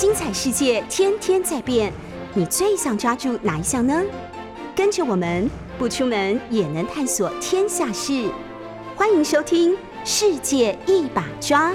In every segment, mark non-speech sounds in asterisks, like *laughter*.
精彩世界天天在变，你最想抓住哪一项呢？跟着我们不出门也能探索天下事，欢迎收听《世界一把抓》。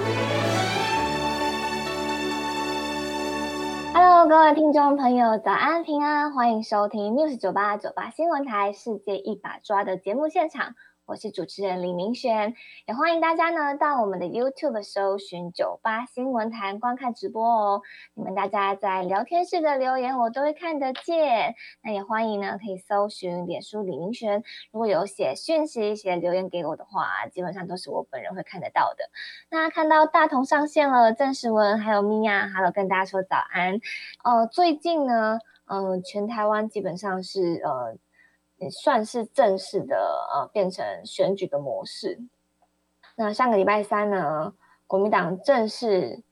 Hello，各位听众朋友，早安平安，欢迎收听 News 九八九八新闻台《世界一把抓》的节目现场。我是主持人李明璇，也欢迎大家呢到我们的 YouTube 搜寻九八新闻台观看直播哦。你们大家在聊天室的留言我都会看得见，那也欢迎呢可以搜寻脸书李明璇，如果有写讯息、写留言给我的话，基本上都是我本人会看得到的。那看到大同上线了，郑时文还有米娅还有跟大家说早安。呃，最近呢，嗯、全台湾基本上是呃。也算是正式的呃变成选举的模式。那上个礼拜三呢，国民党正式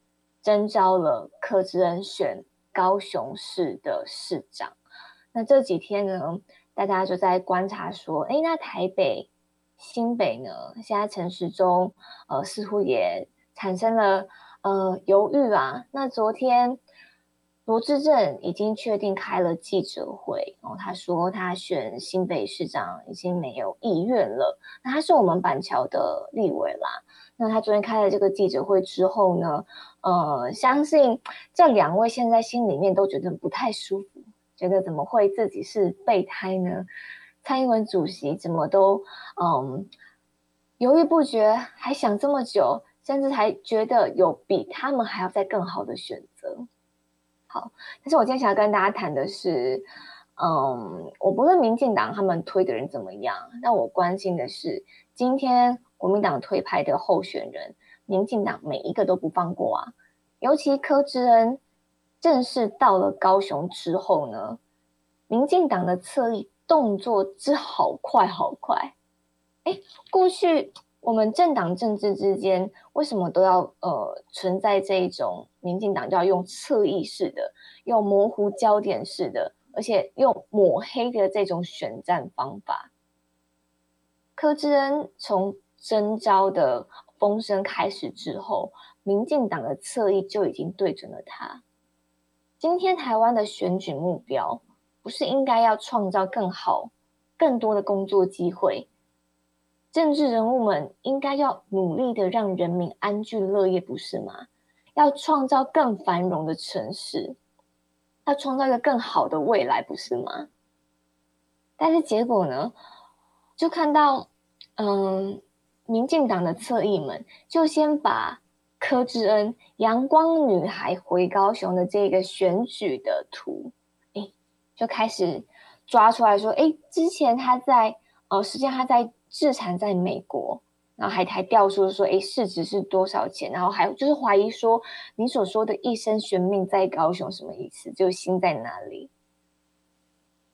征召了柯志恩选高雄市的市长。那这几天呢，大家就在观察说，哎，那台北、新北呢，现在陈时中呃似乎也产生了呃犹豫啊。那昨天。罗志正已经确定开了记者会，然后他说他选新北市长已经没有意愿了。那他是我们板桥的立委啦。那他昨天开了这个记者会之后呢，呃，相信这两位现在心里面都觉得不太舒服，觉得怎么会自己是备胎呢？蔡英文主席怎么都嗯犹豫不决，还想这么久，甚至还觉得有比他们还要再更好的选择。好，但是我今天想要跟大家谈的是，嗯，我不论民进党他们推的人怎么样，但我关心的是，今天国民党推派的候选人，民进党每一个都不放过啊。尤其柯志恩正式到了高雄之后呢，民进党的侧翼动作之好快好快。哎，过去。我们政党政治之间为什么都要呃存在这一种民进党就要用侧翼式的、用模糊焦点式的，而且用抹黑的这种选战方法？柯志恩从征召的风声开始之后，民进党的侧翼就已经对准了他。今天台湾的选举目标，不是应该要创造更好、更多的工作机会？政治人物们应该要努力的让人民安居乐业，不是吗？要创造更繁荣的城市，要创造一个更好的未来，不是吗？但是结果呢？就看到，嗯，民进党的侧翼们就先把柯志恩阳光女孩回高雄的这个选举的图，哎，就开始抓出来说，哎，之前他在，呃，实际上他在。自产在美国，然后还还调出说，哎，市值是多少钱？然后还就是怀疑说，你所说的一生悬命在高雄什么意思？就心在哪里？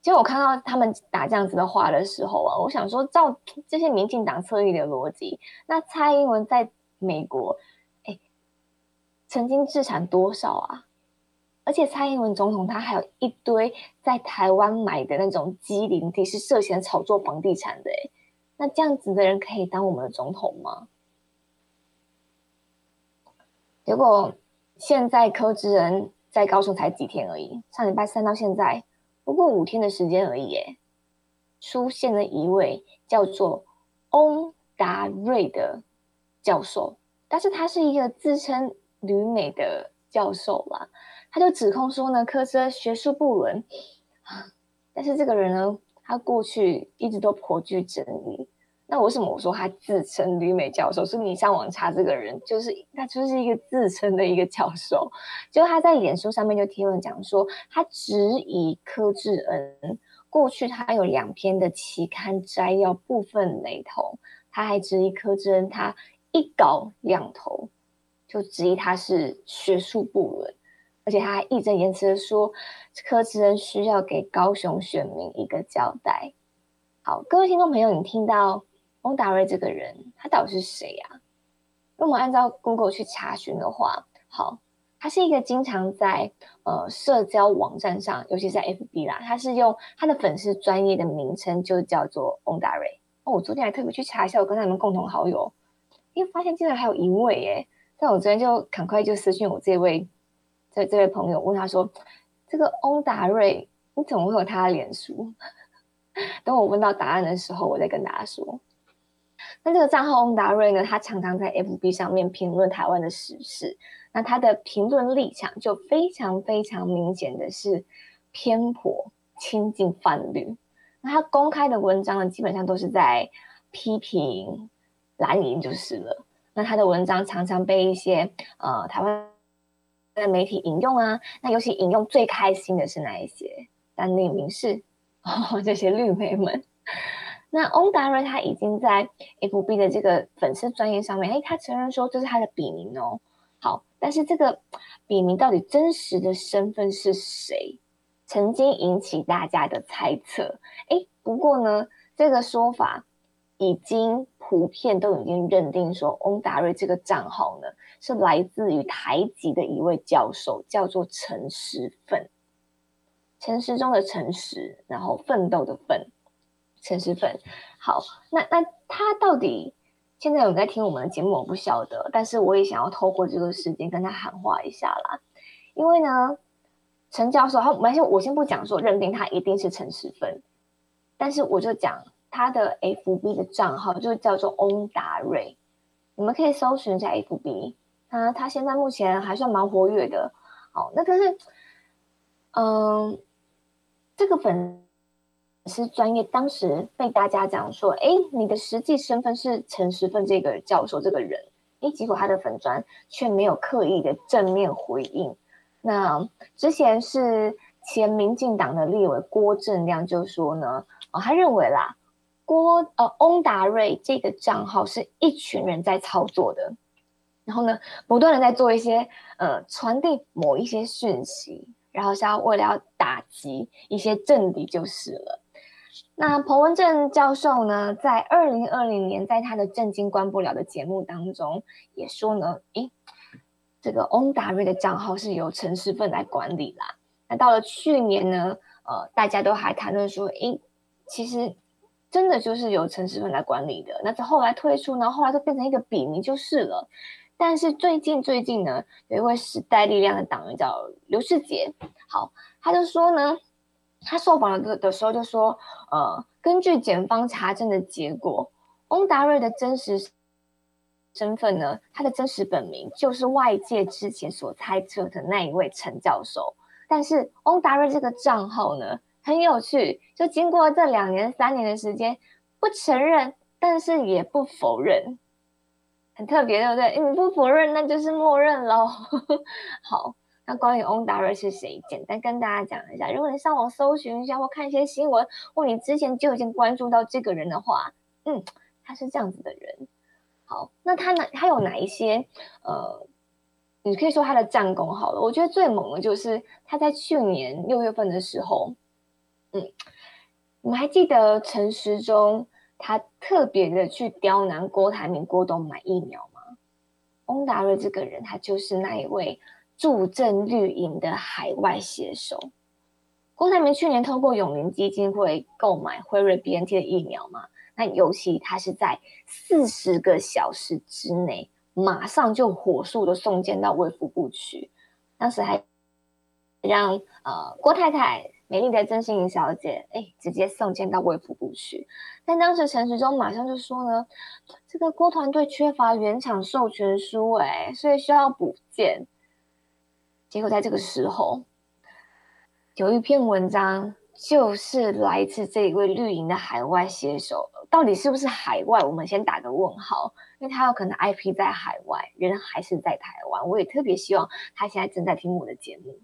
其实我看到他们打这样子的话的时候啊，我想说，照这些民进党策略的逻辑，那蔡英文在美国，哎，曾经自产多少啊？而且蔡英文总统他还有一堆在台湾买的那种机灵地，是涉嫌炒作房地产的，哎。那这样子的人可以当我们的总统吗？结果现在柯志恩在高雄才几天而已，上礼拜三到现在不过五天的时间而已，耶，出现了一位叫做翁达瑞的教授，但是他是一个自称旅美的教授啦，他就指控说呢，柯志恩学术不伦，*sighs* 但是这个人呢？他过去一直都颇具争议。那为什么我说他自称旅美教授？是你上网查这个人，就是他就是一个自称的一个教授。就他在脸书上面就贴文讲说，他质疑柯志恩过去他有两篇的期刊摘要部分雷同，他还质疑柯志恩他一稿两投，就质疑他是学术不伦。而且他还义正言辞的说，柯志恩需要给高雄选民一个交代。好，各位听众朋友，你听到翁达瑞这个人，他到底是谁呀？如果按照 Google 去查询的话，好，他是一个经常在呃社交网站上，尤其在 FB 啦，他是用他的粉丝专业的名称就叫做翁达瑞。哦，我昨天还特别去查一下，我跟他们共同好友，因为发现竟然还有一位耶，但我昨天就赶快就私讯我这位。这位朋友问他说：“这个翁达瑞，你怎么会有他的脸书？” *laughs* 等我问到答案的时候，我再跟大家说。那这个账号翁达瑞呢，他常常在 FB 上面评论台湾的时事。那他的评论立场就非常非常明显的是偏颇、亲近泛绿。那他公开的文章呢，基本上都是在批评蓝营就是了。那他的文章常常被一些呃台湾的媒体引用啊。那尤其引用最开心的是哪一些？丹立名士哦，这些绿媒们。那翁达瑞他已经在 FB 的这个粉丝专业上面，哎，他承认说这是他的笔名哦。好，但是这个笔名到底真实的身份是谁，曾经引起大家的猜测。哎，不过呢，这个说法已经普遍都已经认定说，翁达瑞这个账号呢是来自于台籍的一位教授，叫做陈时奋，陈时中的陈时，然后奋斗的奋。陈时奋，好，那那他到底现在有在听我们的节目？我不晓得，但是我也想要透过这个时间跟他喊话一下啦。因为呢，陈教授，他没先我先不讲说认定他一定是陈时奋，但是我就讲他的 FB 的账号就叫做翁达瑞，你们可以搜寻一下 FB，他他现在目前还算蛮活跃的。好，那可是，嗯，这个粉。是专业，当时被大家讲说，哎，你的实际身份是陈时奋这个教授这个人，哎，结果他的粉砖却没有刻意的正面回应。那之前是前民进党的立委郭正亮就说呢，哦，他认为啦，郭呃翁达瑞这个账号是一群人在操作的，然后呢，不断的在做一些呃传递某一些讯息，然后是要为了要打击一些政敌就是了。那彭文正教授呢，在二零二零年，在他的《震惊关不了》的节目当中，也说呢，诶，这个翁达瑞的账号是由陈时奋来管理啦。那到了去年呢，呃，大家都还谈论说，诶，其实真的就是由陈时芬来管理的。那在后来推出呢，后来就变成一个笔名就是了。但是最近最近呢，有一位时代力量的党员叫刘世杰，好，他就说呢。他受访的的时候就说：“呃，根据检方查证的结果，翁达瑞的真实身份呢，他的真实本名就是外界之前所猜测的那一位陈教授。但是翁达瑞这个账号呢，很有趣，就经过这两年、三年的时间，不承认，但是也不否认，很特别，对不对？你不否认，那就是默认喽。*laughs* 好。”那关于翁达瑞是谁？简单跟大家讲一下。如果你上网搜寻一下，或看一些新闻，或你之前就已经关注到这个人的话，嗯，他是这样子的人。好，那他哪他有哪一些？呃，你可以说他的战功好了。我觉得最猛的就是他在去年六月份的时候，嗯，你们还记得陈时中他特别的去刁难郭台铭、郭董买疫苗吗？翁达瑞这个人，他就是那一位。助阵绿营的海外写手，郭台铭去年通过永林基金会购买辉瑞 BNT 的疫苗嘛？那尤其他是在四十个小时之内，马上就火速的送件到卫福部去，当时还让呃郭太太美丽的曾心莹小姐哎直接送件到卫福部去，但当时陈时中马上就说呢，这个郭团队缺乏原厂授权书哎，所以需要补件。结果在这个时候，有一篇文章，就是来自这一位绿营的海外写手，到底是不是海外？我们先打个问号，因为他有可能 IP 在海外，人还是在台湾。我也特别希望他现在正在听我的节目。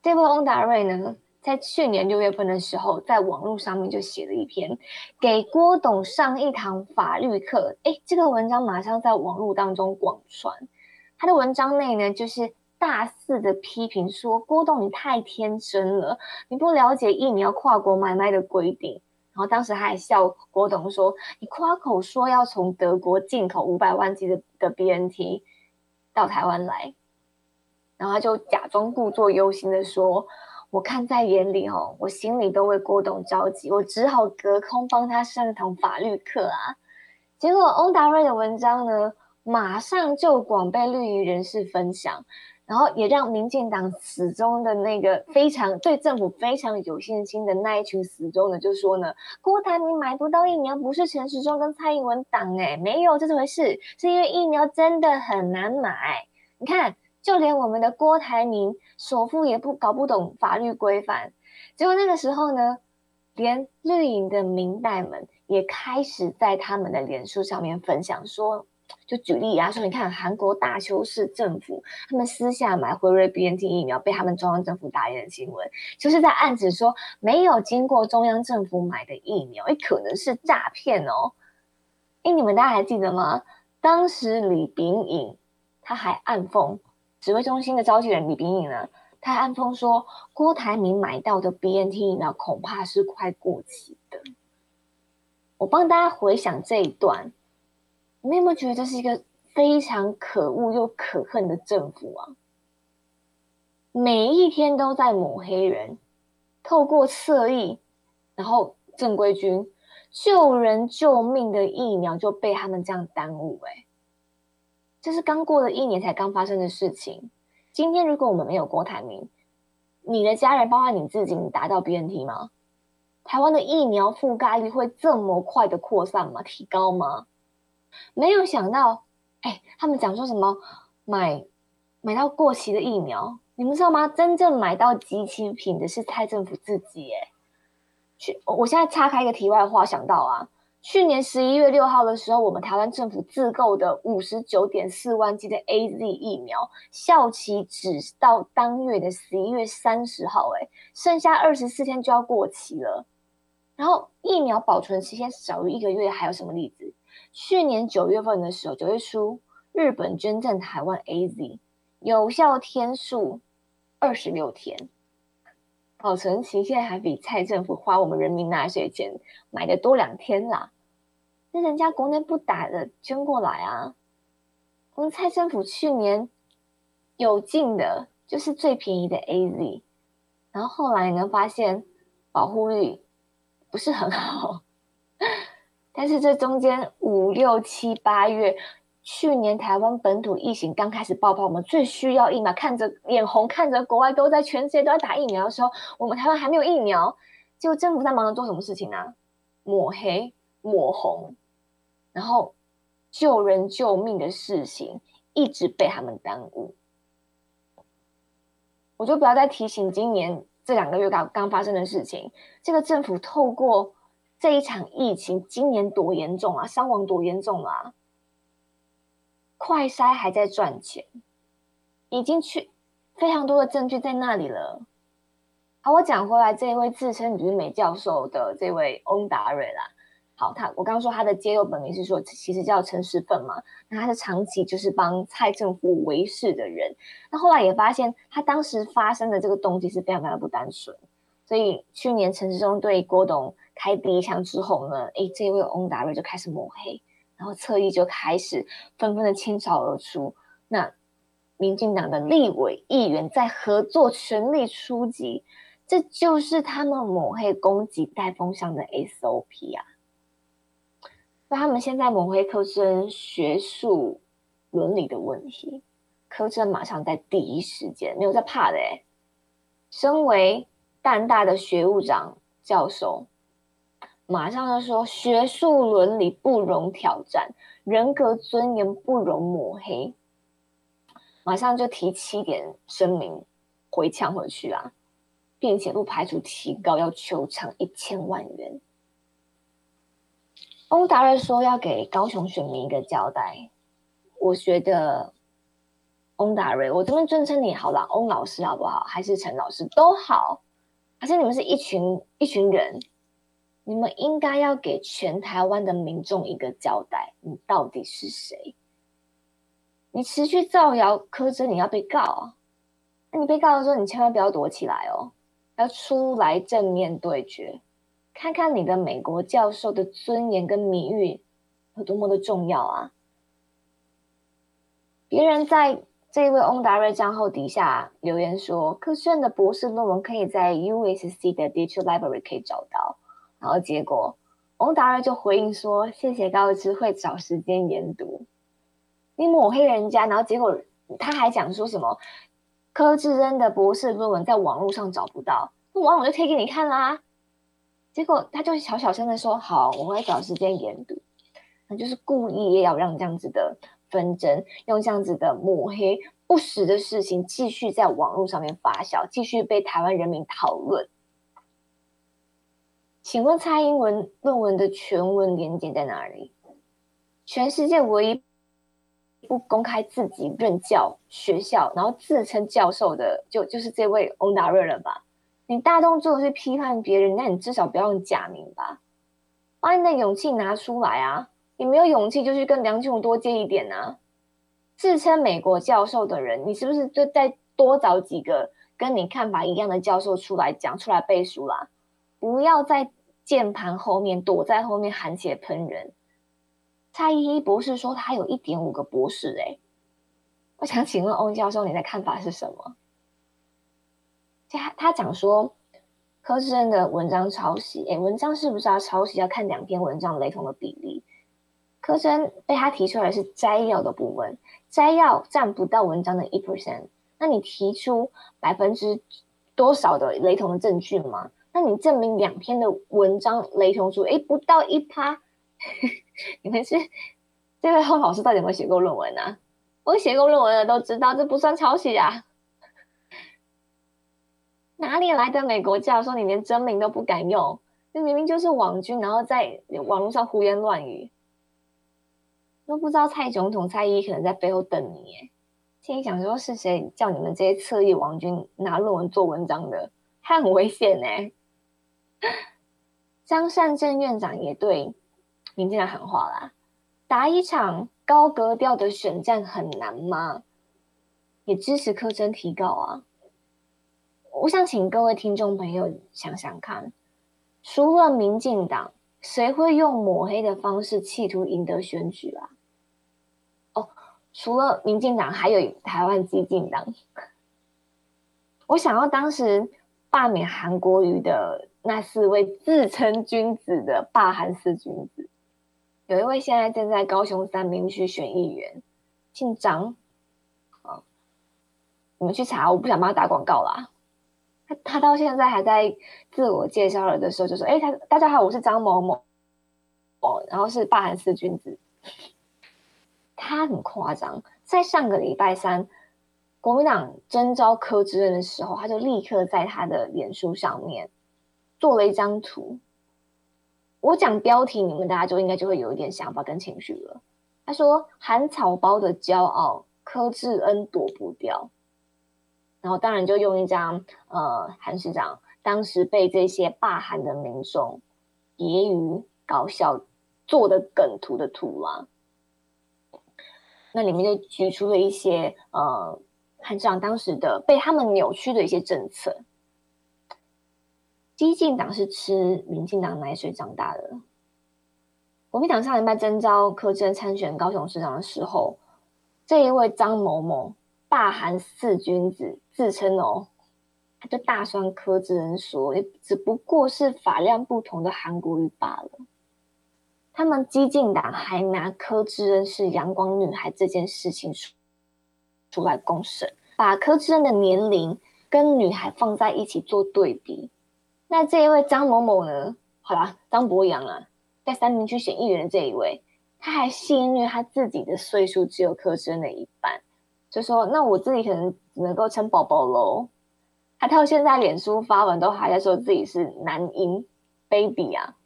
这位翁达瑞呢，在去年六月份的时候，在网络上面就写了一篇给郭董上一堂法律课。哎，这个文章马上在网络当中广传。他的文章内呢，就是。大肆的批评说：“郭董，你太天真了，你不了解疫苗跨国买卖的规定。”然后当时他还笑郭董说：“你夸口说要从德国进口五百万剂的的 BNT 到台湾来。”然后他就假装故作忧心的说：“我看在眼里哦，我心里都为郭董着急，我只好隔空帮他上堂法律课啊。”结果翁达瑞的文章呢，马上就广被绿营人士分享。然后也让民进党始终的那个非常对政府非常有信心的那一群死忠的，就说呢，郭台铭买不到疫苗，不是陈时中跟蔡英文党哎，没有这回事，是因为疫苗真的很难买。你看，就连我们的郭台铭首富也不搞不懂法律规范，结果那个时候呢，连绿营的民代们也开始在他们的脸书上面分享说。就举例啊，说你看韩国大邱市政府，他们私下买辉瑞 BNT 疫苗，被他们中央政府打脸的新闻，就是在暗指说没有经过中央政府买的疫苗，哎，可能是诈骗哦。哎，你们大家还记得吗？当时李炳颖他还暗讽指挥中心的召集人李炳颖呢，他暗讽说郭台铭买到的 BNT 疫苗恐怕是快过期的。我帮大家回想这一段。你有没有觉得这是一个非常可恶又可恨的政府啊？每一天都在抹黑人，透过侧翼，然后正规军救人救命的疫苗就被他们这样耽误。哎，这是刚过了一年才刚发生的事情。今天如果我们没有郭台铭，你的家人包括你自己，你达到 BNT 吗？台湾的疫苗覆盖率会这么快的扩散吗？提高吗？没有想到，哎，他们讲说什么买买到过期的疫苗，你们知道吗？真正买到集齐品的是蔡政府自己，哎，去，我现在岔开一个题外话，想到啊，去年十一月六号的时候，我们台湾政府自购的五十九点四万剂的 A Z 疫苗，效期只到当月的十一月三十号，哎，剩下二十四天就要过期了。然后疫苗保存期限少于一个月，还有什么例子？去年九月份的时候，九月初，日本捐赠台湾 A Z，有效天数二十六天，保存期限还比蔡政府花我们人民纳税钱买的多两天啦。那人家国内不打的捐过来啊，我们蔡政府去年有进的就是最便宜的 A Z，然后后来呢发现保护率不是很好。*laughs* 但是这中间五六七八月，去年台湾本土疫情刚开始爆发，我们最需要疫苗，看着眼红，看着国外都在全世界都在打疫苗的时候，我们台湾还没有疫苗，结果政府在忙着做什么事情呢？抹黑、抹红，然后救人救命的事情一直被他们耽误。我就不要再提醒今年这两个月刚刚发生的事情，这个政府透过。这一场疫情今年多严重啊，伤亡多严重啊！快筛还在赚钱，已经去非常多的证据在那里了。好，我讲回来，这一位自称吕美教授的这位翁达瑞啦。好，他我刚刚说他的揭露本名是说，其实叫陈时奋嘛。那他是长期就是帮蔡政府维事的人。那后来也发现，他当时发生的这个动机是非常非常不单纯。所以去年陈时中对郭董。开第一枪之后呢，哎，这位翁达瑞就开始抹黑，然后侧翼就开始纷纷的倾巢而出。那民进党的立委议员在合作，全力出击，这就是他们抹黑攻击带风向的 SOP 啊。那他们现在抹黑柯震学术伦理的问题，柯震马上在第一时间没有在怕的哎，身为淡大的学务长教授。马上就说学术伦理不容挑战，人格尊严不容抹黑。马上就提七点声明回呛回去啊，并且不排除提高要求偿一千万元。翁达瑞说要给高雄选民一个交代，我觉得翁达瑞，我这边尊称你好了，翁老师好不好？还是陈老师都好，还是你们是一群一群人？你们应该要给全台湾的民众一个交代，你到底是谁？你持续造谣柯真，你要被告啊。那你被告的时候，你千万不要躲起来哦，要出来正面对决，看看你的美国教授的尊严跟名誉有多么的重要啊！别人在这一位翁达瑞账号底下留言说，柯震的博士论文可以在 USC 的 Digital Library 可以找到。然后结果，翁达瑞就回应说：“谢谢高知会找时间研读。”你抹黑人家，然后结果他还讲说什么？柯志恩的博士论文在网络上找不到，那网友就贴给你看啦。结果他就小小声的说：“好，我会找时间研读。”那就是故意要让这样子的纷争，用这样子的抹黑不实的事情继续在网络上面发酵，继续被台湾人民讨论。请问蔡英文论文的全文连接在哪里？全世界唯一不公开自己任教学校，然后自称教授的，就就是这位翁达瑞了吧？你大动作去批判别人，那你至少不要用假名吧？把你的勇气拿出来啊！你没有勇气，就去跟梁静茹多借一点啊！自称美国教授的人，你是不是就再多找几个跟你看法一样的教授出来讲出来背书啦？不要在键盘后面躲在后面含血喷人。蔡依依博士说他有一点五个博士，哎，我想请问欧教授，你的看法是什么？他他讲说柯志恩的文章抄袭，哎，文章是不是要抄袭？要看两篇文章雷同的比例。柯志恩被他提出来是摘要的部分，摘要占不到文章的一 percent，那你提出百分之多少的雷同的证据吗？那你证明两篇的文章雷同数，哎，不到一趴，*laughs* 你们是这位后老师到底有没有写过论文啊？我写过论文的都知道，这不算抄袭啊！哪里来的美国教授？你连真名都不敢用，这明明就是网军，然后在网络上胡言乱语，都不知道蔡总统蔡依可能在背后等你耶。心里想说，是谁叫你们这些侧翼网军拿论文做文章的？他很危险呢。张善政院长也对民进党喊话啦：打一场高格调的选战很难吗？也支持柯真提告啊！我想请各位听众朋友想想看，除了民进党，谁会用抹黑的方式企图赢得选举啊？哦，除了民进党，还有台湾激进党。我想要当时罢免韩国瑜的。那四位自称君子的霸韩四君子，有一位现在正在高雄三明区选议员，姓张，啊，你们去查，我不想帮他打广告啦。他他到现在还在自我介绍了的时候就说：“哎，他大家好，我是张某某，哦，然后是霸韩四君子。”他很夸张，在上个礼拜三，国民党征召柯志恩的时候，他就立刻在他的脸书上面。做了一张图，我讲标题，你们大家就应该就会有一点想法跟情绪了。他说：“韩草包的骄傲，柯志恩躲不掉。”然后当然就用一张呃韩市长当时被这些罢韩的民众揶揄搞笑做的梗图的图啦。那里面就举出了一些呃韩市长当时的被他们扭曲的一些政策。激进党是吃民进党奶水长大的。国民党上礼拜征召柯志恩参选高雄市长的时候，这一位张某某霸韩四君子自称哦，他就大酸柯志恩说，也只不过是法量不同的韩国语罢了。他们激进党还拿柯志恩是阳光女孩这件事情出出来公审，把柯志恩的年龄跟女孩放在一起做对比。那这一位张某某呢？好啦，张博洋啊，在三明区选议员的这一位，他还戏虐他自己的岁数只有柯志恩的一半，就说：“那我自己可能只能够称宝宝喽。”他到现在脸书发文都还在说自己是男婴 baby 啊！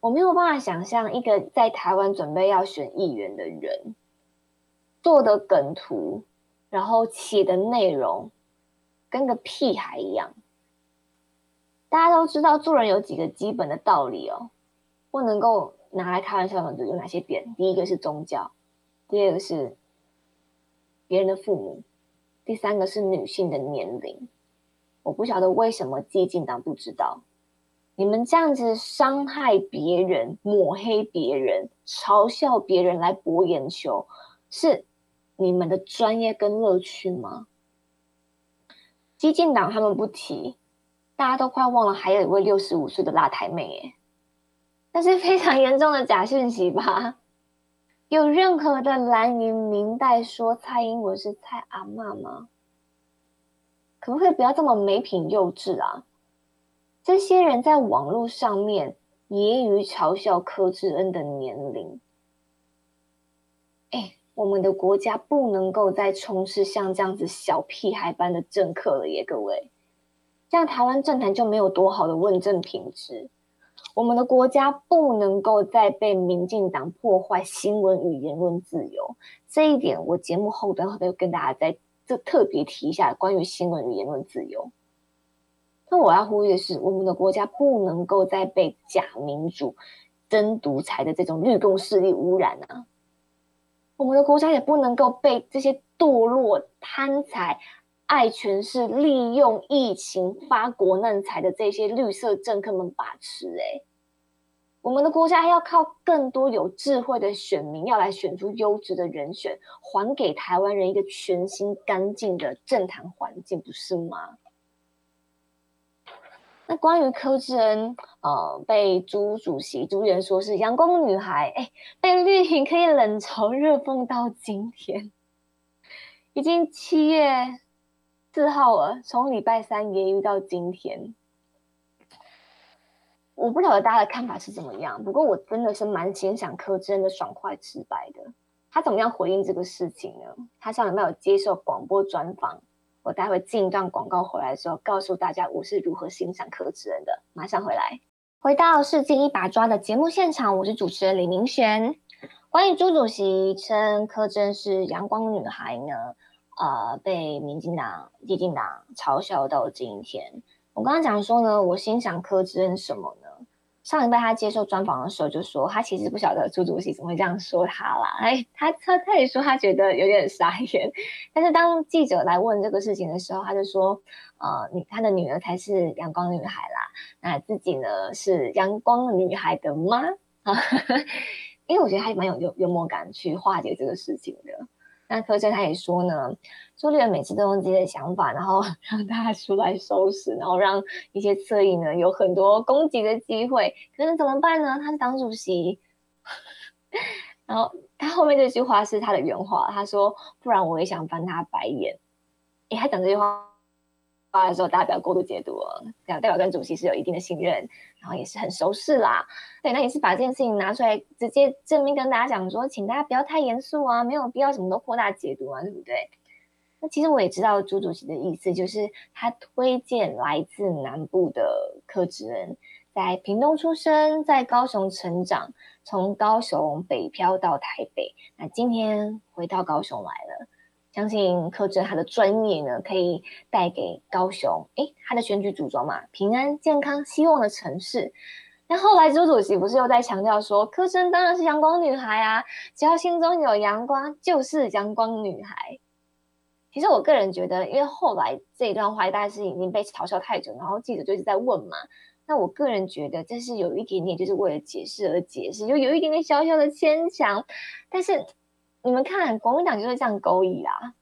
我没有办法想象一个在台湾准备要选议员的人做的梗图，然后写的内容。跟个屁孩一样，大家都知道做人有几个基本的道理哦，不能够拿来开玩笑的有哪些点？第一个是宗教，第二个是别人的父母，第三个是女性的年龄。我不晓得为什么激进党不知道，你们这样子伤害别人、抹黑别人、嘲笑别人来博眼球，是你们的专业跟乐趣吗？激进党他们不提，大家都快忘了还有一位六十五岁的辣台妹耶，*laughs* 那是非常严重的假讯息吧？有任何的蓝营明代说蔡英文是蔡阿妈吗？可不可以不要这么没品幼稚啊？这些人在网络上面揶揄嘲笑柯志恩的年龄。哎，我们的国家不能够再充斥像这样子小屁孩般的政客了耶，各位，这样台湾政坛就没有多好的问政品质。我们的国家不能够再被民进党破坏新闻与言论自由，这一点我节目后端会跟大家再这特别提一下关于新闻与言论自由。那我要呼吁的是，我们的国家不能够再被假民主、真独裁的这种绿共势力污染啊！我们的国家也不能够被这些堕落、贪财。爱权是利用疫情发国难财的这些绿色政客们把持，哎，我们的国家要靠更多有智慧的选民，要来选出优质的人选，还给台湾人一个全新干净的政坛环境，不是吗？那关于柯志恩，呃，被朱主席朱元说是阳光女孩，哎，被绿营可以冷嘲热讽到今天，已经七月。四号了，从礼拜三也遇到今天，我不晓得大家的看法是怎么样。不过我真的是蛮欣赏柯志恩的爽快直白的。他怎么样回应这个事情呢？他上礼拜有接受广播专访，我待会进一段广告回来的时候，告诉大家我是如何欣赏柯志恩的。马上回来，回到世界一把抓的节目现场，我是主持人李明璇。关于朱主席称柯志恩是阳光女孩呢？呃，被民进党、激进党嘲笑到今天。我刚刚讲说呢，我欣赏柯志恩什么呢？上礼拜他接受专访的时候就说，他其实不晓得朱主席怎么会这样说他啦。哎，他他他也说他觉得有点傻眼。但是当记者来问这个事情的时候，他就说，呃，你他的女儿才是阳光女孩啦，那自己呢是阳光女孩的妈啊？*laughs* 因为我觉得他蛮有幽幽默感去化解这个事情的。那柯震他也说呢，朱立伦每次都用自己的想法，然后 *laughs* 让大家出来收拾，然后让一些侧翼呢有很多攻击的机会。可是怎么办呢？他是党主席，*laughs* 然后他后面这句话是他的原话，他说：“不然我也想翻他白眼。”哎，他讲这句话。的时候，大家不要过度解读哦。代表跟主席是有一定的信任，然后也是很熟识啦。对，那也是把这件事情拿出来，直接正面跟大家讲说，请大家不要太严肃啊，没有必要什么都扩大解读啊，对不对？那其实我也知道朱主席的意思，就是他推荐来自南部的柯志恩，在屏东出生，在高雄成长，从高雄北漂到台北，那今天回到高雄来了。相信柯震他的专业呢，可以带给高雄，诶，他的选举主张嘛，平安、健康、希望的城市。那后来朱主席不是又在强调说，柯震当然是阳光女孩啊，只要心中有阳光，就是阳光女孩。其实我个人觉得，因为后来这一段话大概是已经被嘲笑太久，然后记者就一直在问嘛。那我个人觉得，这是有一点点就是为了解释而解释，就有一点点小小的牵强，但是。你们看，国民党就是这样勾引啦，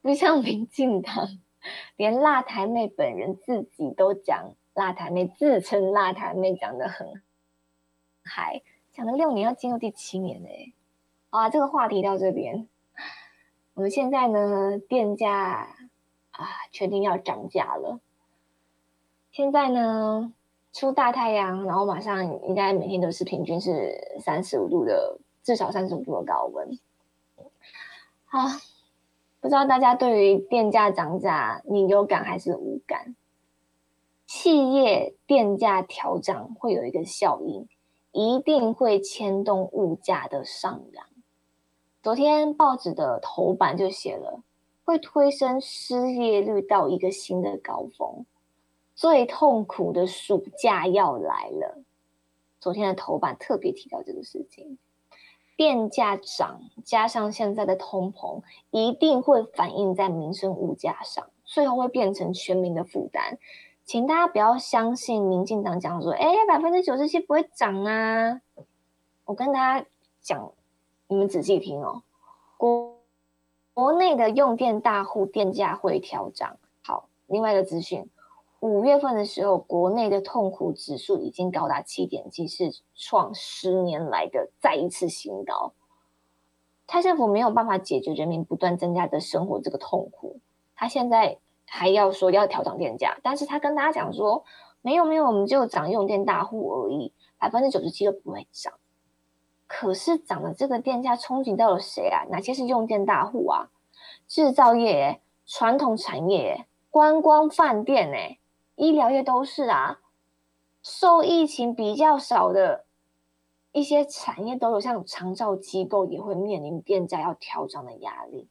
不像民进党，连辣台妹本人自己都讲辣台妹，自称辣台妹，讲的很嗨，讲了六年，要进入第七年嘞。啊，这个话题到这边，我们现在呢，电价啊，确定要涨价了。现在呢，出大太阳，然后马上应该每天都是平均是三十五度的，至少三十五度的高温。好，不知道大家对于电价涨价，你有感还是无感？企业电价调涨会有一个效应，一定会牵动物价的上扬。昨天报纸的头版就写了，会推升失业率到一个新的高峰，最痛苦的暑假要来了。昨天的头版特别提到这个事情。电价涨，加上现在的通膨，一定会反映在民生物价上，最后会变成全民的负担。请大家不要相信民进党讲说，哎，百分之九十七不会涨啊！我跟大家讲，你们仔细听哦，国国内的用电大户电价会调涨。好，另外一个资讯。五月份的时候，国内的痛苦指数已经高达七点七，是创十年来的再一次新高。蔡政府没有办法解决人民不断增加的生活这个痛苦，他现在还要说要调涨电价，但是他跟大家讲说，没有没有，我们就涨用电大户而已，百分之九十七都不会涨。可是涨的这个电价冲击到了谁啊？哪些是用电大户啊？制造业、传统产业、观光饭店、哎，医疗业都是啊。受疫情比较少的一些产业都有，像长照机构也会面临电价要调涨的压力。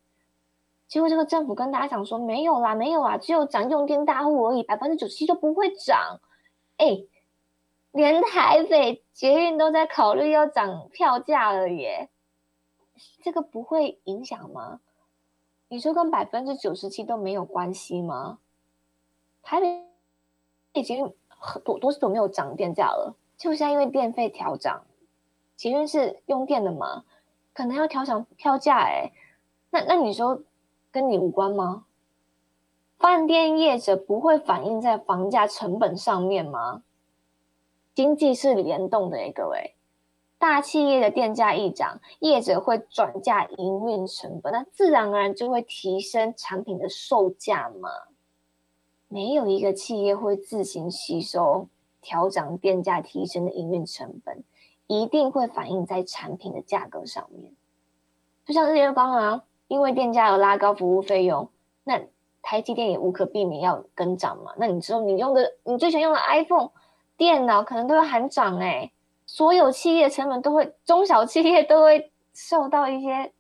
结果这个政府跟大家讲说，没有啦，没有啦，只有涨用电大户而已，百分之九十七都不会涨。哎。连台北捷运都在考虑要涨票价了耶，这个不会影响吗？你说跟百分之九十七都没有关系吗？台北已经很多多久没有涨电价了，就现在因为电费调涨，捷运是用电的嘛，可能要调涨票价哎，那那你说跟你无关吗？饭店业者不会反映在房价成本上面吗？经济是联动的诶，各位，大企业的电价一涨，业者会转嫁营运成本，那自然而然就会提升产品的售价嘛。没有一个企业会自行吸收调整电价提升的营运成本，一定会反映在产品的价格上面。就像日月光啊，因为电价而拉高服务费用，那台积电也无可避免要跟涨嘛。那你知道你用的你最喜欢用的 iPhone？电脑可能都会喊涨哎，所有企业成本都会，中小企业都会受到一些，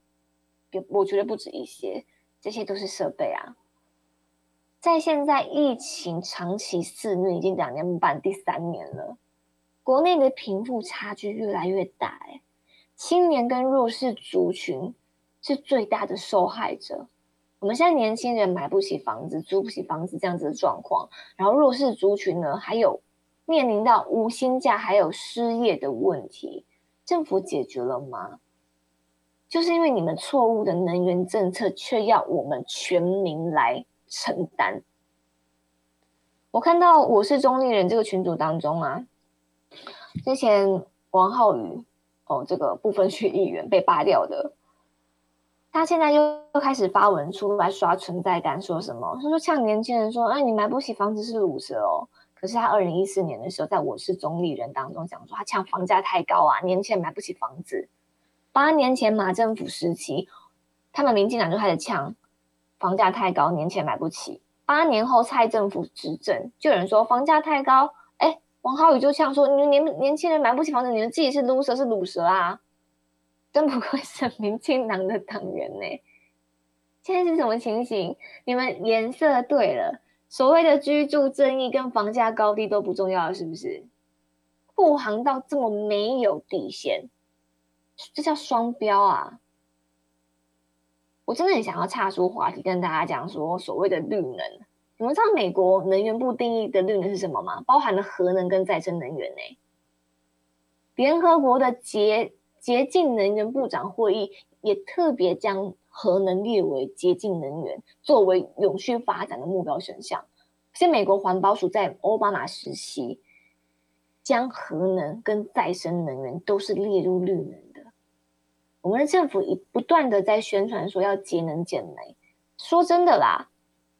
我觉得不止一些，这些都是设备啊。在现在疫情长期肆虐，已经两年半，第三年了，国内的贫富差距越来越大哎，青年跟弱势族群是最大的受害者。我们现在年轻人买不起房子，租不起房子这样子的状况，然后弱势族群呢，还有。面临到无薪假还有失业的问题，政府解决了吗？就是因为你们错误的能源政策，却要我们全民来承担。我看到我是中立人这个群组当中啊，之前王浩宇哦，这个部分区议员被扒掉的，他现在又又开始发文出来刷存在感，说什么？他说呛年轻人说，哎，你买不起房子是卤蛇哦。可是他二零一四年的时候，在我是中立人当中讲说，他抢房价太高啊，年轻人买不起房子。八年前马政府时期，他们民进党就开始呛房价太高，年前买不起。八年后蔡政府执政，就有人说房价太高，哎，王浩宇就呛说，你们年年轻人买不起房子，你们自己是撸蛇是卤蛇啊，真不愧是民进党的党员呢。现在是什么情形？你们颜色对了。所谓的居住正义跟房价高低都不重要了，是不是？护航到这么没有底线，这叫双标啊！我真的很想要岔出话题，跟大家讲说，所谓的绿能，你们知道美国能源部定义的绿能是什么吗？包含了核能跟再生能源呢。联合国的洁洁净能源部长会议也特别将。核能列为洁净能源，作为永续发展的目标选项。现美国环保署在奥巴马时期，将核能跟再生能源都是列入绿能。我们的政府已不断的在宣传说要节能减煤。说真的啦，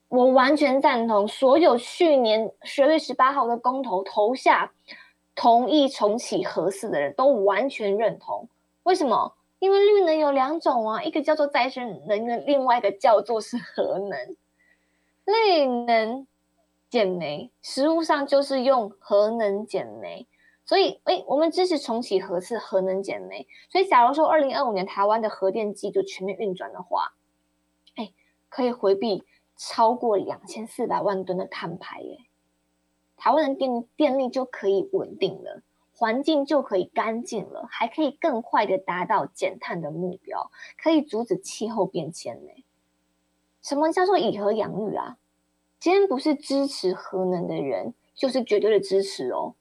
我完全赞同所有去年十月十八号的公投投下同意重启核四的人都完全认同。为什么？因为绿能有两种啊，一个叫做再生能源，另外一个叫做是核能。绿能减煤，实物上就是用核能减煤，所以哎，我们支持重启核四，核能减煤。所以，假如说二零二五年台湾的核电机组全面运转的话，哎，可以回避超过两千四百万吨的碳排，耶，台湾的电电力就可以稳定了。环境就可以干净了，还可以更快的达到减碳的目标，可以阻止气候变迁呢。什么叫做以核养绿啊？今天不是支持核能的人，就是绝对的支持哦，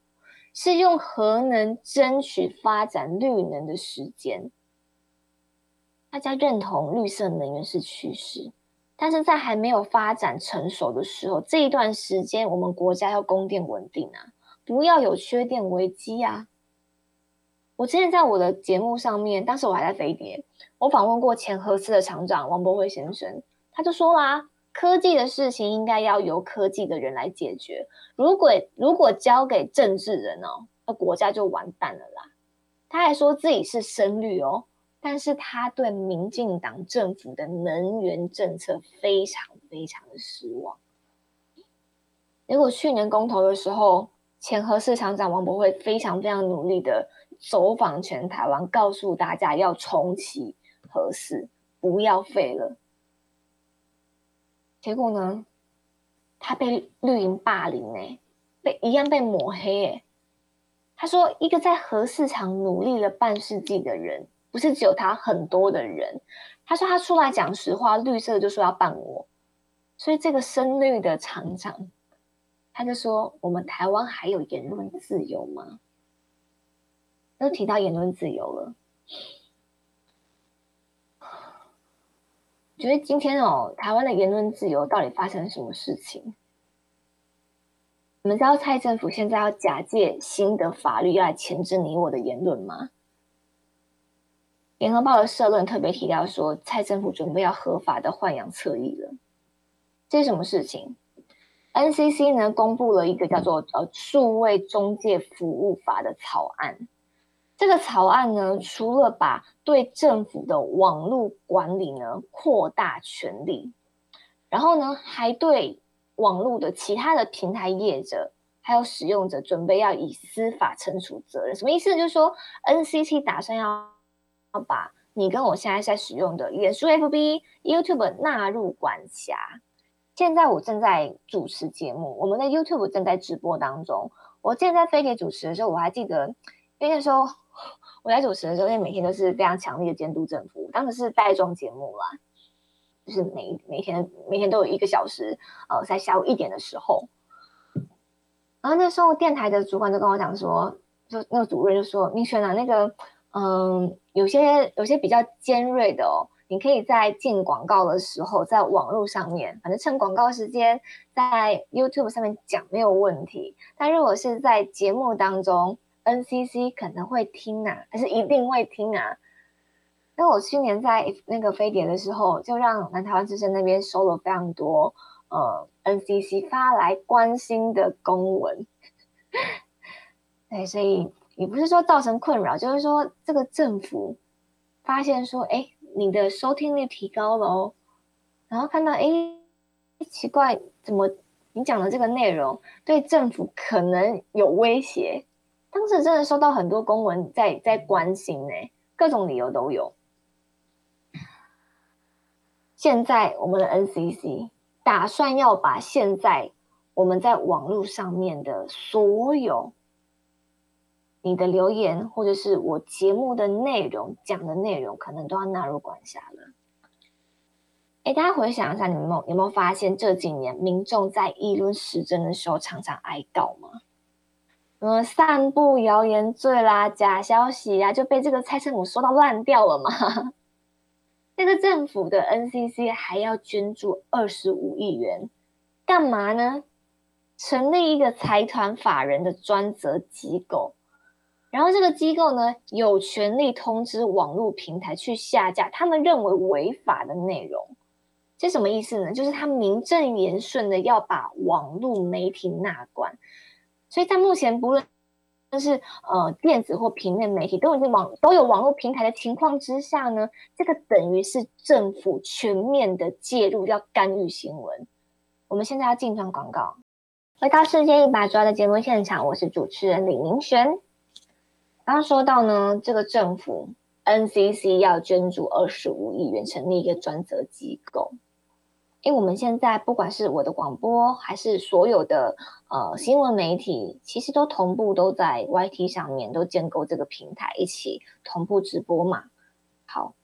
是用核能争取发展绿能的时间。大家认同绿色能源是趋势，但是在还没有发展成熟的时候，这一段时间我们国家要供电稳定啊。不要有缺电危机啊！我之前在我的节目上面，当时我还在飞碟，我访问过前核四的厂长王博辉先生，他就说啦，科技的事情应该要由科技的人来解决，如果如果交给政治人哦，那国家就完蛋了啦。他还说自己是深绿哦，但是他对民进党政府的能源政策非常非常的失望。结果去年公投的时候，前核市厂长王博会非常非常努力的。走访全台湾，告诉大家要重启核四，不要废了。结果呢，他被绿营霸凌哎，被一样被抹黑哎。他说，一个在核市场努力了半世纪的人，不是只有他，很多的人。他说他出来讲实话，绿色就说要办我，所以这个深绿的厂长，他就说，我们台湾还有言论自由吗？都提到言论自由了，觉得今天哦，台湾的言论自由到底发生了什么事情？你们知道蔡政府现在要假借新的法律要来钳制你我的言论吗？联合报的社论特别提到说，蔡政府准备要合法的豢养侧翼了。这是什么事情？NCC 呢公布了一个叫做呃数位中介服务法的草案。这个草案呢，除了把对政府的网络管理呢扩大权力，然后呢，还对网络的其他的平台业者还有使用者准备要以司法惩处责任。什么意思？就是说，NCC 打算要要把你跟我现在在使用的脸书、FB、YouTube 纳入管辖。现在我正在主持节目，我们的 YouTube 正在直播当中。我之前在飞碟主持的时候，我还记得，因为那时候。我在主持的时候，因为每天都是非常强烈的监督政府，当时是带状节目啦，就是每每天每天都有一个小时，呃，在下午一点的时候，然后那时候电台的主管就跟我讲说，就那个主任就说：“明轩啊，那个，嗯，有些有些比较尖锐的哦，你可以在进广告的时候，在网络上面，反正趁广告时间，在 YouTube 上面讲没有问题，但如果是在节目当中。” NCC 可能会听啊，还是一定会听啊？那我去年在那个飞碟的时候，就让南台湾之声那边收了非常多呃 NCC 发来关心的公文。*laughs* 对，所以也不是说造成困扰，就是说这个政府发现说，哎，你的收听率提高了哦，然后看到，哎，奇怪，怎么你讲的这个内容对政府可能有威胁？当时真的收到很多公文在在关心呢，各种理由都有。现在我们的 NCC 打算要把现在我们在网络上面的所有你的留言或者是我节目的内容讲的内容，可能都要纳入管辖了。哎，大家回想一下，你们有有没有发现这几年民众在议论时政的时候常常哀悼吗？嗯，散布谣言罪啦，假消息啊，就被这个蔡政府说到烂掉了嘛。*laughs* 这个政府的 NCC 还要捐助二十五亿元，干嘛呢？成立一个财团法人的专责机构，然后这个机构呢，有权利通知网络平台去下架他们认为违法的内容。这什么意思呢？就是他名正言顺的要把网络媒体纳管。所以在目前，不论是呃电子或平面媒体都已经网都有网络平台的情况之下呢，这个等于是政府全面的介入，要干预新闻。我们现在要进段广告，回到世界一把抓的节目现场，我是主持人李明璇。刚刚说到呢，这个政府 NCC 要捐助二十五亿元，成立一个专责机构。因为我们现在不管是我的广播，还是所有的呃新闻媒体，其实都同步都在 YT 上面都建构这个平台，一起同步直播嘛。好，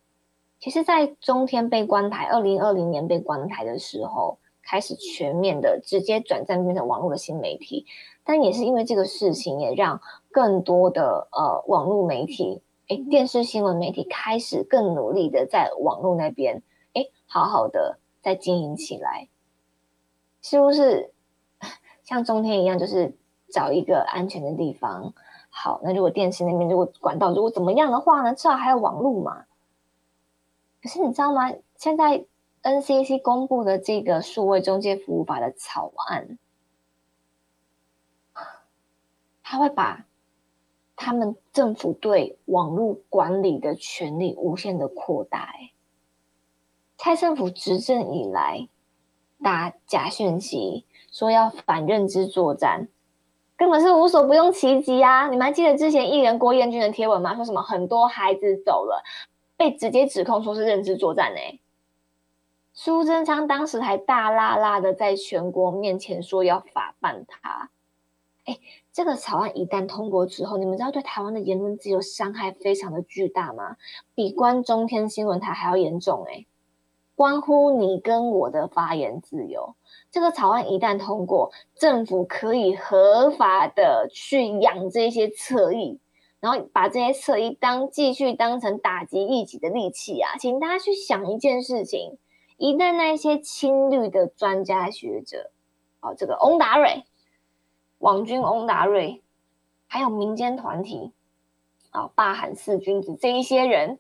其实，在中天被关台，二零二零年被关台的时候，开始全面的直接转战变成网络的新媒体，但也是因为这个事情，也让更多的呃网络媒体，哎，电视新闻媒体开始更努力的在网络那边，哎，好好的。再经营起来，是不是像中天一样，就是找一个安全的地方，好，那如果电视那边如果管道如果怎么样的话呢，至少还有网络嘛。可是你知道吗？现在 NCC 公布的这个数位中介服务法的草案，他会把他们政府对网络管理的权利无限的扩大。蔡政府执政以来，打假讯息，说要反认知作战。根本是无所不用其极啊！你们还记得之前艺人郭彦均的贴文吗？说什么很多孩子走了，被直接指控说是认知作战呢？苏贞昌当时还大拉拉的在全国面前说要法办他。哎，这个草案一旦通过之后，你们知道对台湾的言论自由伤害非常的巨大吗？比关中天新闻台还要严重哎！关乎你跟我的发言自由。这个草案一旦通过，政府可以合法的去养这些侧翼，然后把这些侧翼当继续当成打击异己的利器啊！请大家去想一件事情：一旦那些亲绿的专家学者，哦，这个翁达瑞、王军翁达瑞，还有民间团体，啊，罢喊四君子这一些人，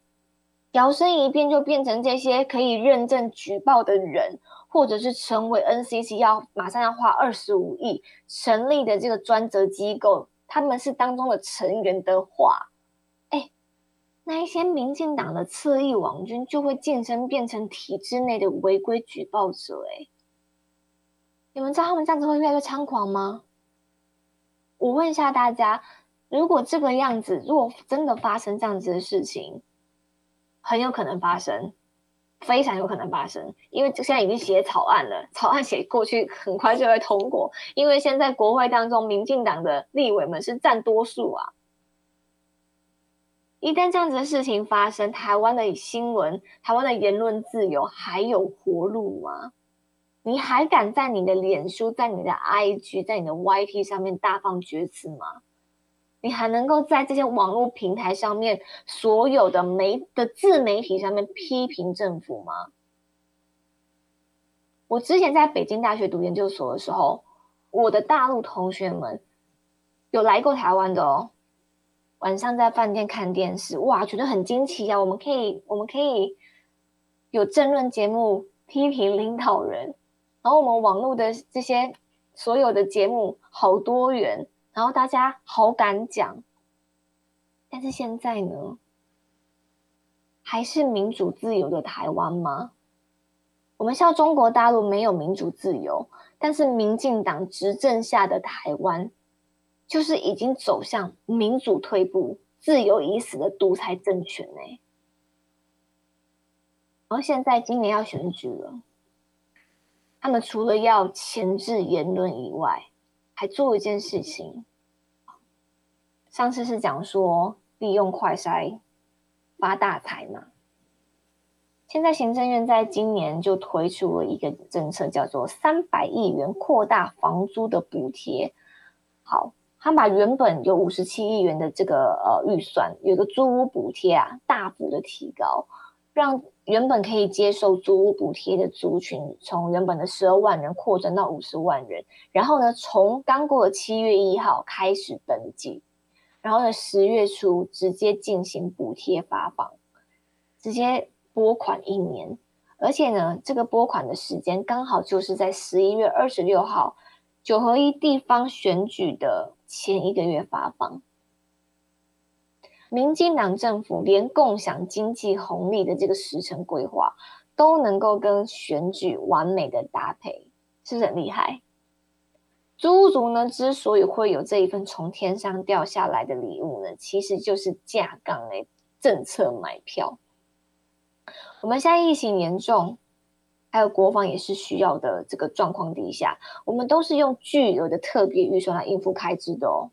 摇身一变就变成这些可以认证举报的人。或者是成为 NCC 要马上要花二十五亿成立的这个专责机构，他们是当中的成员的话，哎，那一些民进党的侧翼网军就会晋升变成体制内的违规举报者。哎，你们知道他们这样子会越来越猖狂吗？我问一下大家，如果这个样子，如果真的发生这样子的事情，很有可能发生。非常有可能发生，因为现在已经写草案了，草案写过去很快就会通过。因为现在国会当中，民进党的立委们是占多数啊。一旦这样子的事情发生，台湾的新闻、台湾的言论自由还有活路吗？你还敢在你的脸书、在你的 IG、在你的 YT 上面大放厥词吗？你还能够在这些网络平台上面，所有的媒的自媒体上面批评政府吗？我之前在北京大学读研究所的时候，我的大陆同学们有来过台湾的哦。晚上在饭店看电视，哇，觉得很惊奇啊！我们可以，我们可以有政论节目批评领导人，然后我们网络的这些所有的节目好多元。然后大家好敢讲，但是现在呢，还是民主自由的台湾吗？我们笑中国大陆没有民主自由，但是民进党执政下的台湾，就是已经走向民主退步、自由已死的独裁政权呢。然后现在今年要选举了，他们除了要钳制言论以外，还做一件事情，上次是讲说利用快筛发大财嘛。现在行政院在今年就推出了一个政策，叫做三百亿元扩大房租的补贴。好，他把原本有五十七亿元的这个呃预算，有个租屋补贴啊，大幅的提高，让原本可以接受租屋补贴的族群，从原本的十二万人扩增到五十万人。然后呢，从刚过的七月一号开始登记，然后呢，十月初直接进行补贴发放，直接拨款一年。而且呢，这个拨款的时间刚好就是在十一月二十六号九合一地方选举的前一个月发放。民进党政府连共享经济红利的这个时程规划都能够跟选举完美的搭配，是不是很厉害？租屋族呢，之所以会有这一份从天上掉下来的礼物呢，其实就是架杠诶政策买票。我们现在疫情严重，还有国防也是需要的这个状况底下，我们都是用巨额的特别预算来应付开支的哦。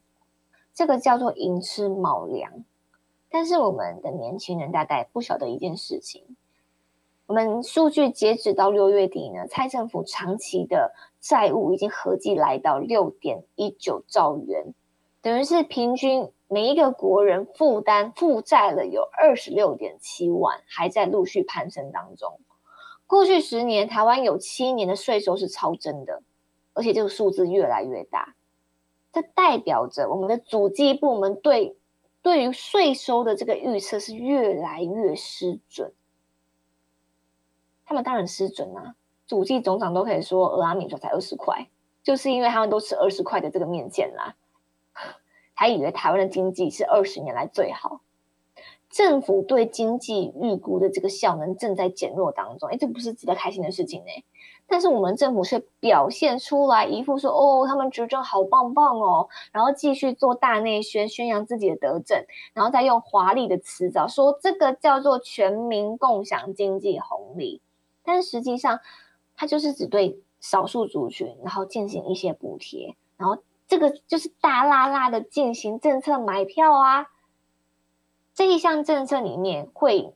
这个叫做寅吃卯粮。但是我们的年轻人大概不晓得一件事情，我们数据截止到六月底呢，蔡政府长期的债务已经合计来到六点一九兆元，等于是平均每一个国人负担负债了有二十六点七万，还在陆续攀升当中。过去十年，台湾有七年的税收是超增的，而且这个数字越来越大。这代表着我们的主计部门对对于税收的这个预测是越来越失准。他们当然失准啊，主计总长都可以说俄阿米索才二十块，就是因为他们都吃二十块的这个面线啦，还以为台湾的经济是二十年来最好。政府对经济预估的这个效能正在减弱当中，哎，这不是值得开心的事情呢。但是我们政府却表现出来一副说哦，他们执政好棒棒哦，然后继续做大内宣，宣扬自己的德政，然后再用华丽的辞藻说这个叫做全民共享经济红利，但实际上它就是只对少数族群，然后进行一些补贴，然后这个就是大拉拉的进行政策买票啊，这一项政策里面会。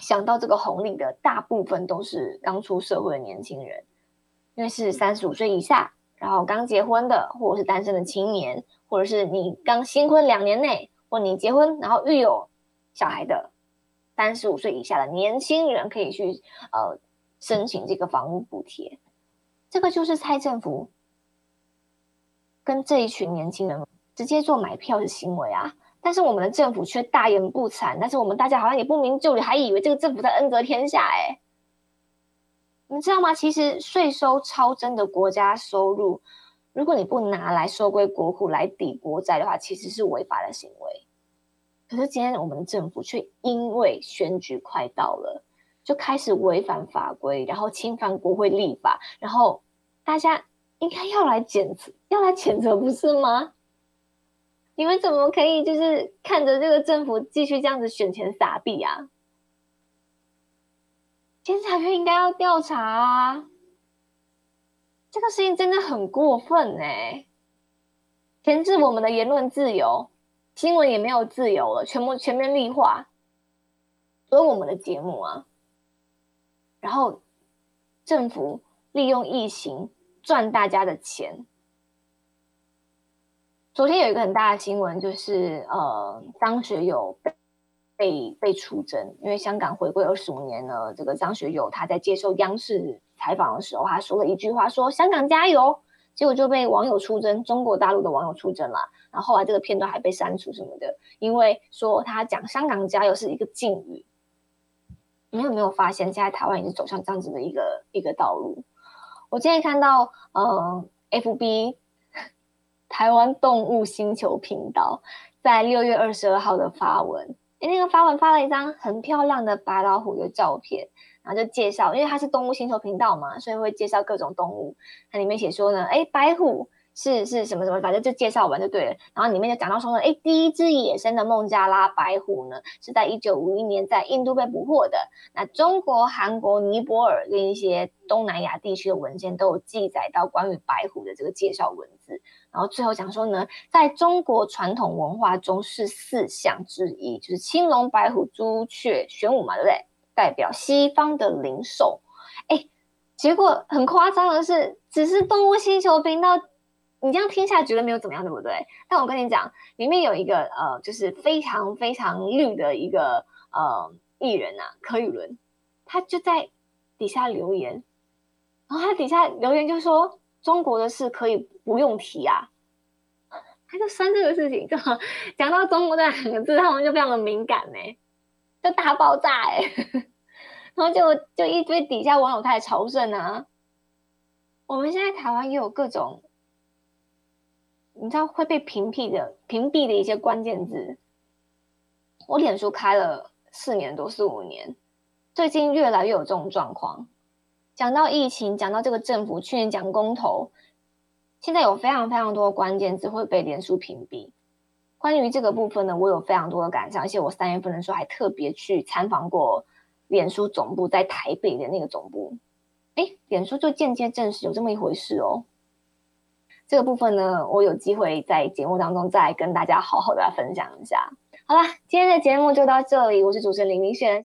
想到这个红利的大部分都是刚出社会的年轻人，因为是三十五岁以下，然后刚结婚的，或者是单身的青年，或者是你刚新婚两年内，或你结婚然后育有小孩的三十五岁以下的年轻人，可以去呃申请这个房屋补贴。这个就是蔡政府跟这一群年轻人直接做买票的行为啊。但是我们的政府却大言不惭，但是我们大家好像也不明就里，还以为这个政府在恩泽天下。哎，你知道吗？其实税收超征的国家收入，如果你不拿来收归国库来抵国债的话，其实是违法的行为。可是今天我们的政府却因为选举快到了，就开始违反法规，然后侵犯国会立法，然后大家应该要来谴责，要来谴责，不是吗？你们怎么可以就是看着这个政府继续这样子选钱撒币啊？监察院应该要调查啊！这个事情真的很过分哎！钳制我们的言论自由，新闻也没有自由了，全部全面立化，所有我们的节目啊，然后政府利用疫情赚大家的钱。昨天有一个很大的新闻，就是呃，张学友被被被出征，因为香港回归二十五年了。这个张学友他在接受央视采访的时候，他说了一句话，说“香港加油”，结果就被网友出征，中国大陆的网友出征了。然后后来这个片段还被删除什么的，因为说他讲“香港加油”是一个禁语。你有没有发现，现在台湾已经走向这样子的一个一个道路？我今天看到，嗯，FB。台湾动物星球频道在六月二十二号的发文，哎，那个发文发了一张很漂亮的白老虎的照片，然后就介绍，因为它是动物星球频道嘛，所以会介绍各种动物。它里面写说呢，哎，白虎。是是什么什么，反正就介绍完就对了。然后里面就讲到说呢，哎，第一只野生的孟加拉白虎呢，是在一九五一年在印度被捕获的。那中国、韩国、尼泊尔跟一些东南亚地区的文件都有记载到关于白虎的这个介绍文字。然后最后讲说呢，在中国传统文化中是四象之一，就是青龙、白虎、朱雀、玄武嘛，对不对？代表西方的灵兽。哎，结果很夸张的是，只是动物星球频道。你这样听下来觉得没有怎么样，对不对？但我跟你讲，里面有一个呃，就是非常非常绿的一个呃艺人啊，柯宇伦，他就在底下留言，然后他底下留言就说：“中国的事可以不用提啊。”他就删这个事情，就讲到中国这两个字，他们就非常的敏感呢，就大爆炸哎，*laughs* 然后就就一堆底下网友开始朝圣啊。我们现在台湾也有各种。你知道会被屏蔽的屏蔽的一些关键字，我脸书开了四年多四五年，最近越来越有这种状况。讲到疫情，讲到这个政府，去年讲公投，现在有非常非常多关键字会被脸书屏蔽。关于这个部分呢，我有非常多的感想，而且我三月份的时候还特别去参访过脸书总部在台北的那个总部，哎，脸书就间接证实有这么一回事哦。这个部分呢，我有机会在节目当中再跟大家好好的分享一下。好啦，今天的节目就到这里，我是主持人林明轩。